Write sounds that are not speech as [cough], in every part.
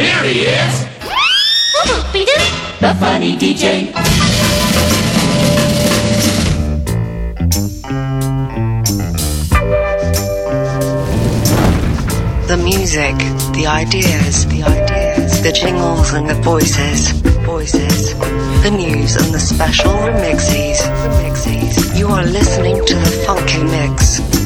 Here he is! [laughs] The funny DJ! The music, the ideas, the ideas, the jingles and the voices, voices, the news and the special remixes, remixes. You are listening to the Funky Mix.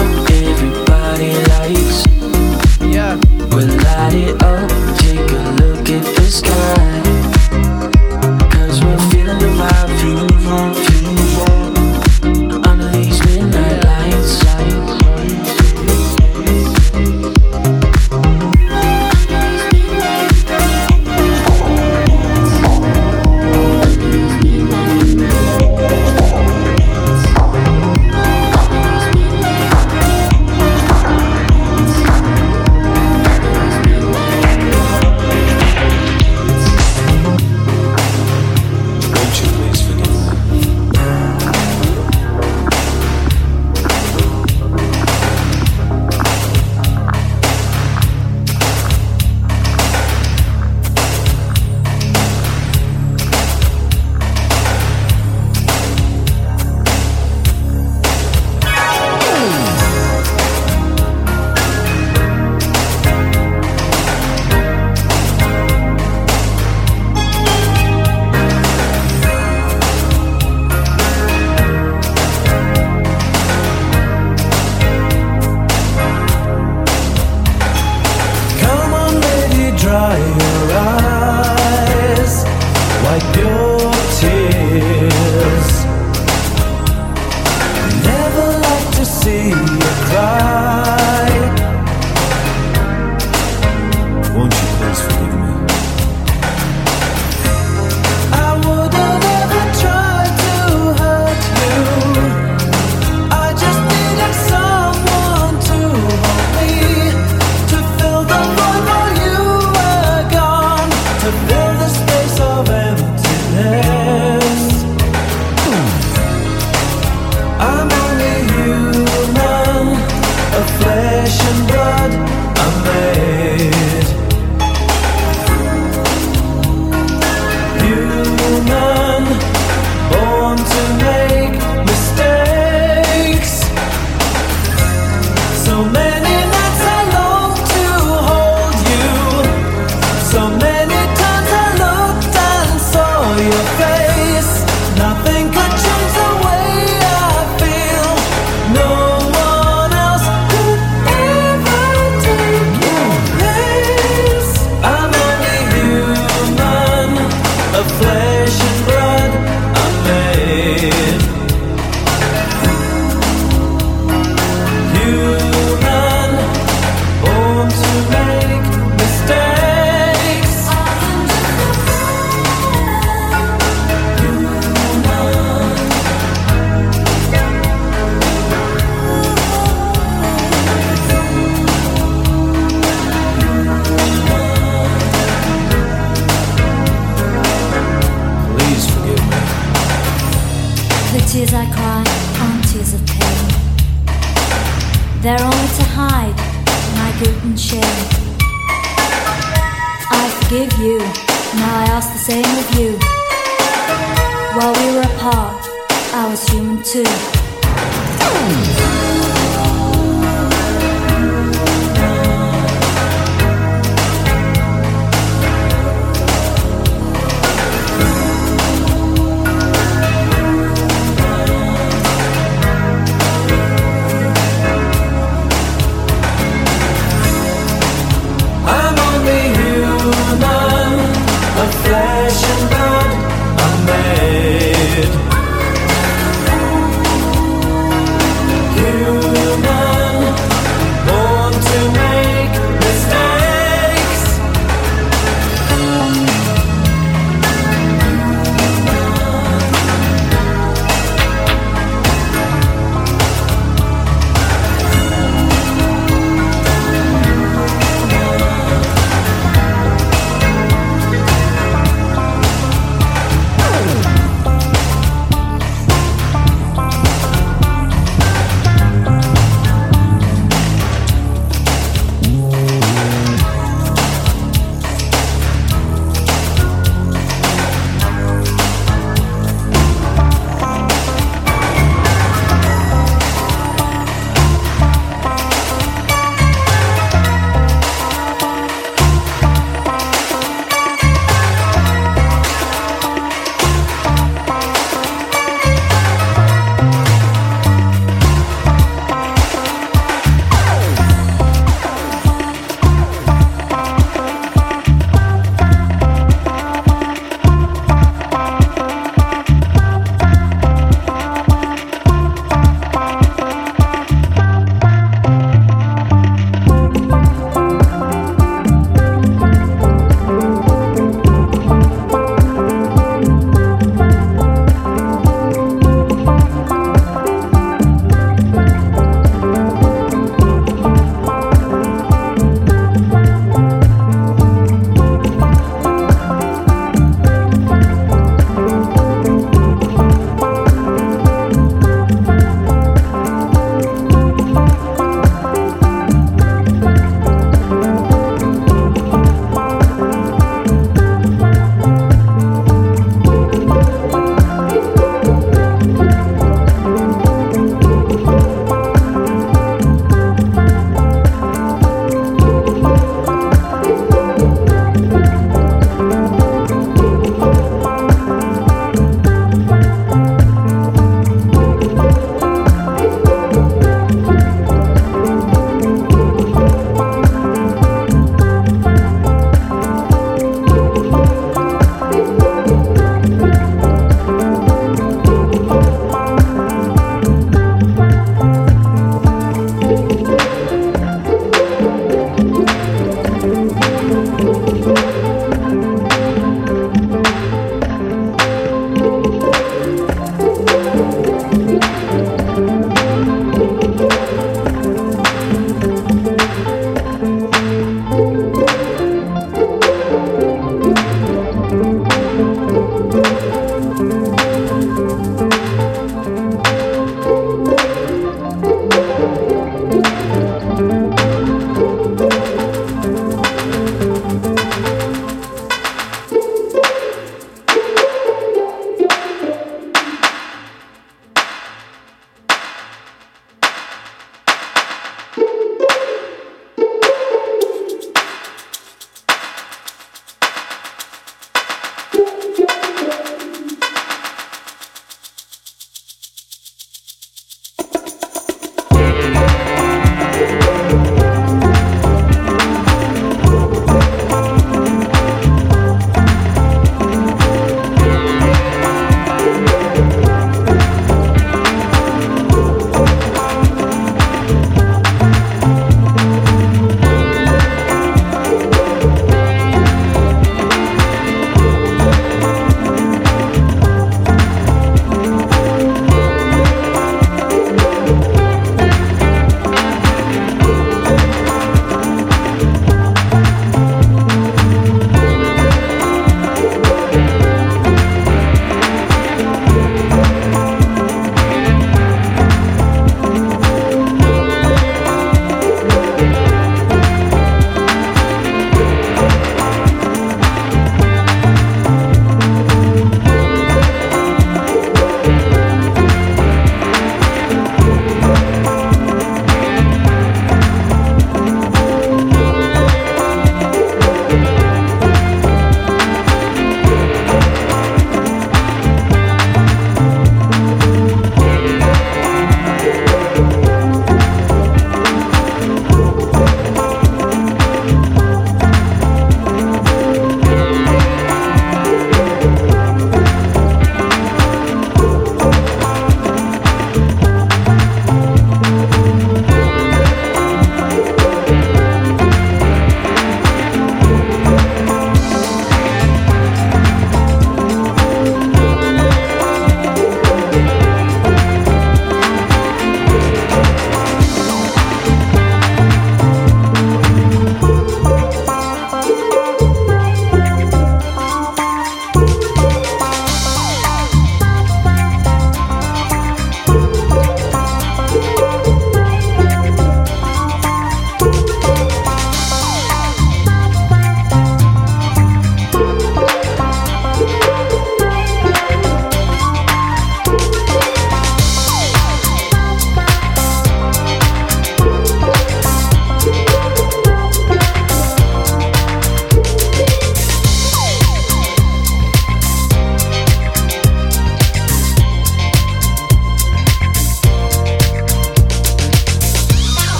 everybody likes. Yeah. We'll light it up, take a look at the sky.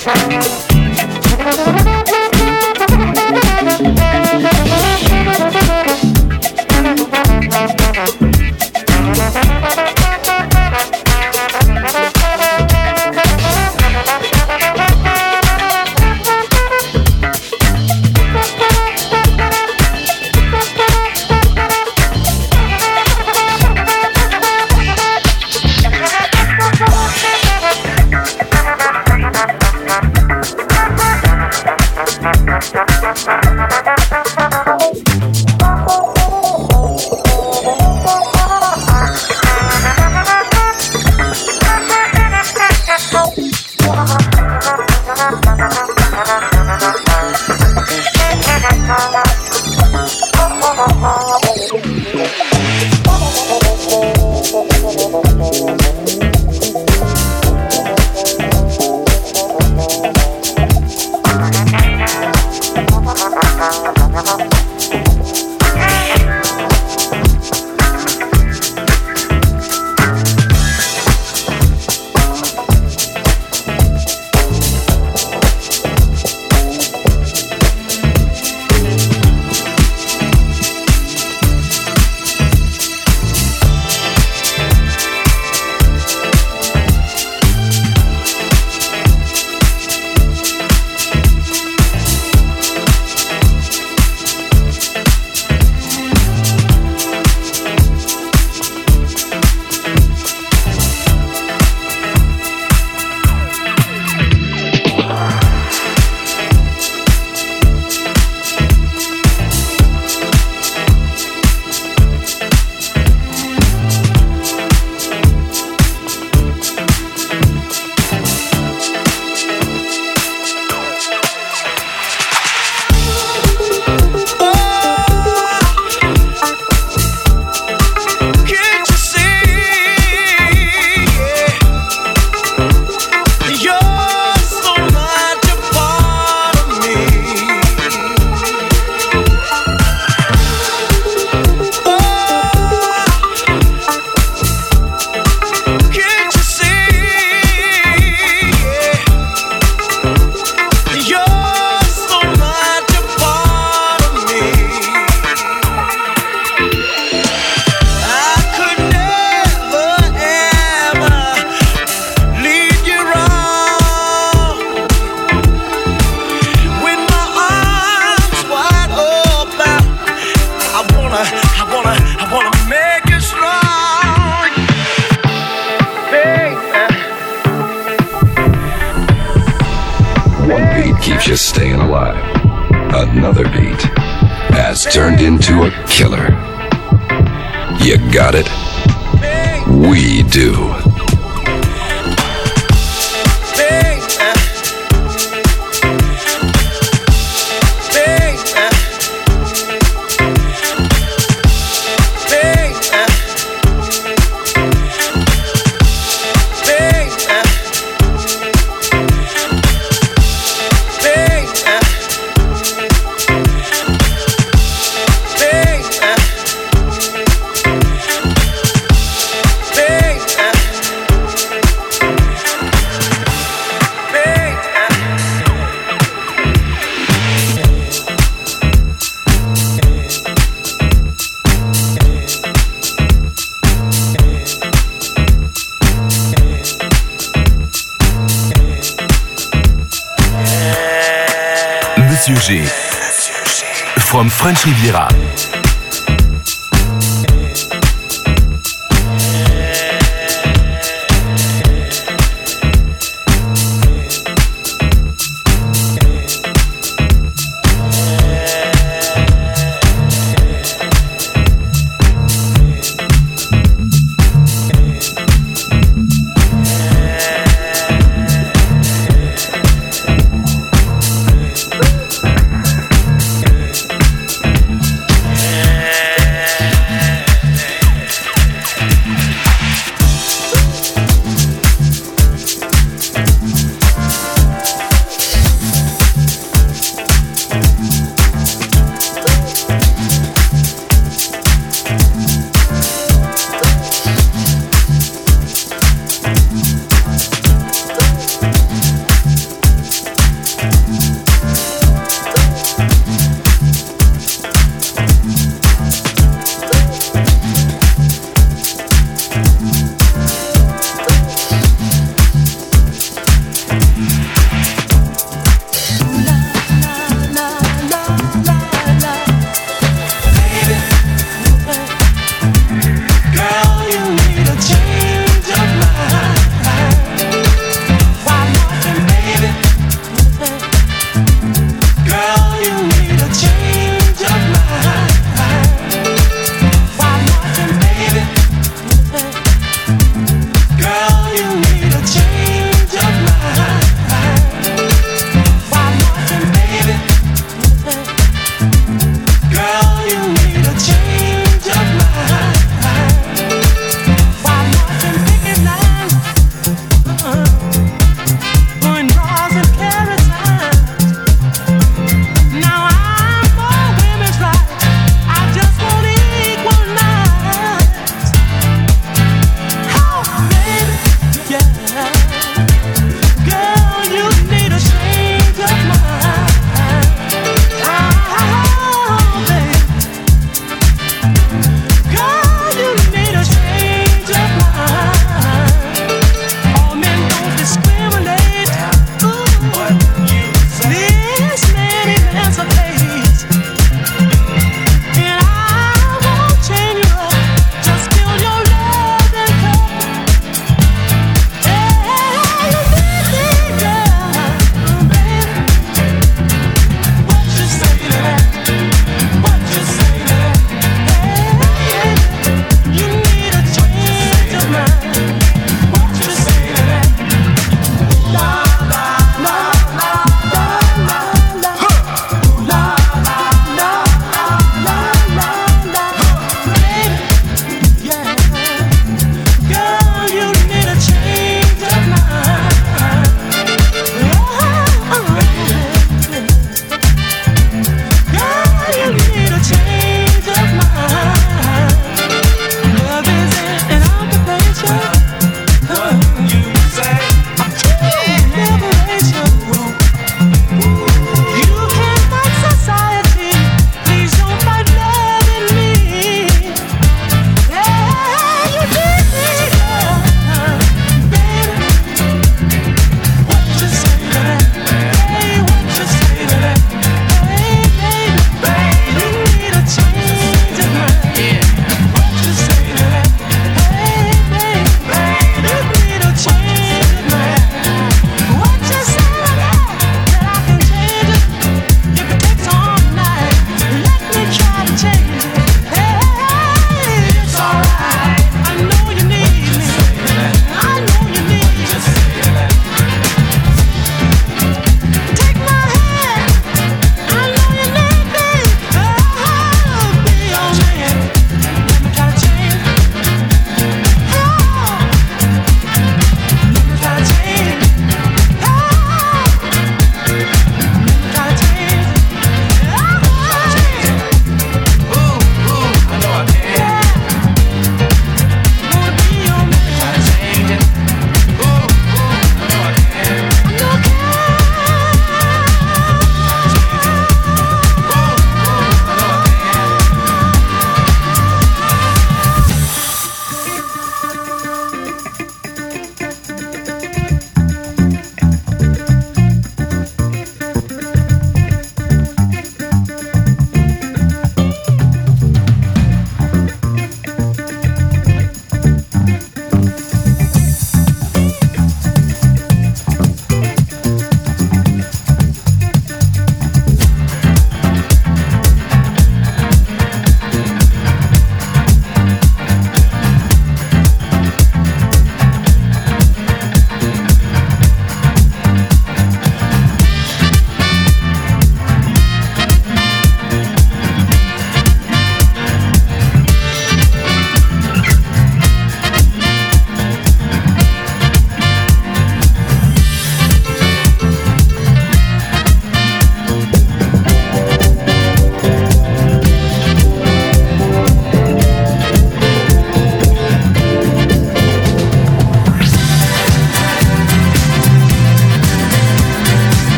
French Riviera.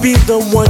Be the one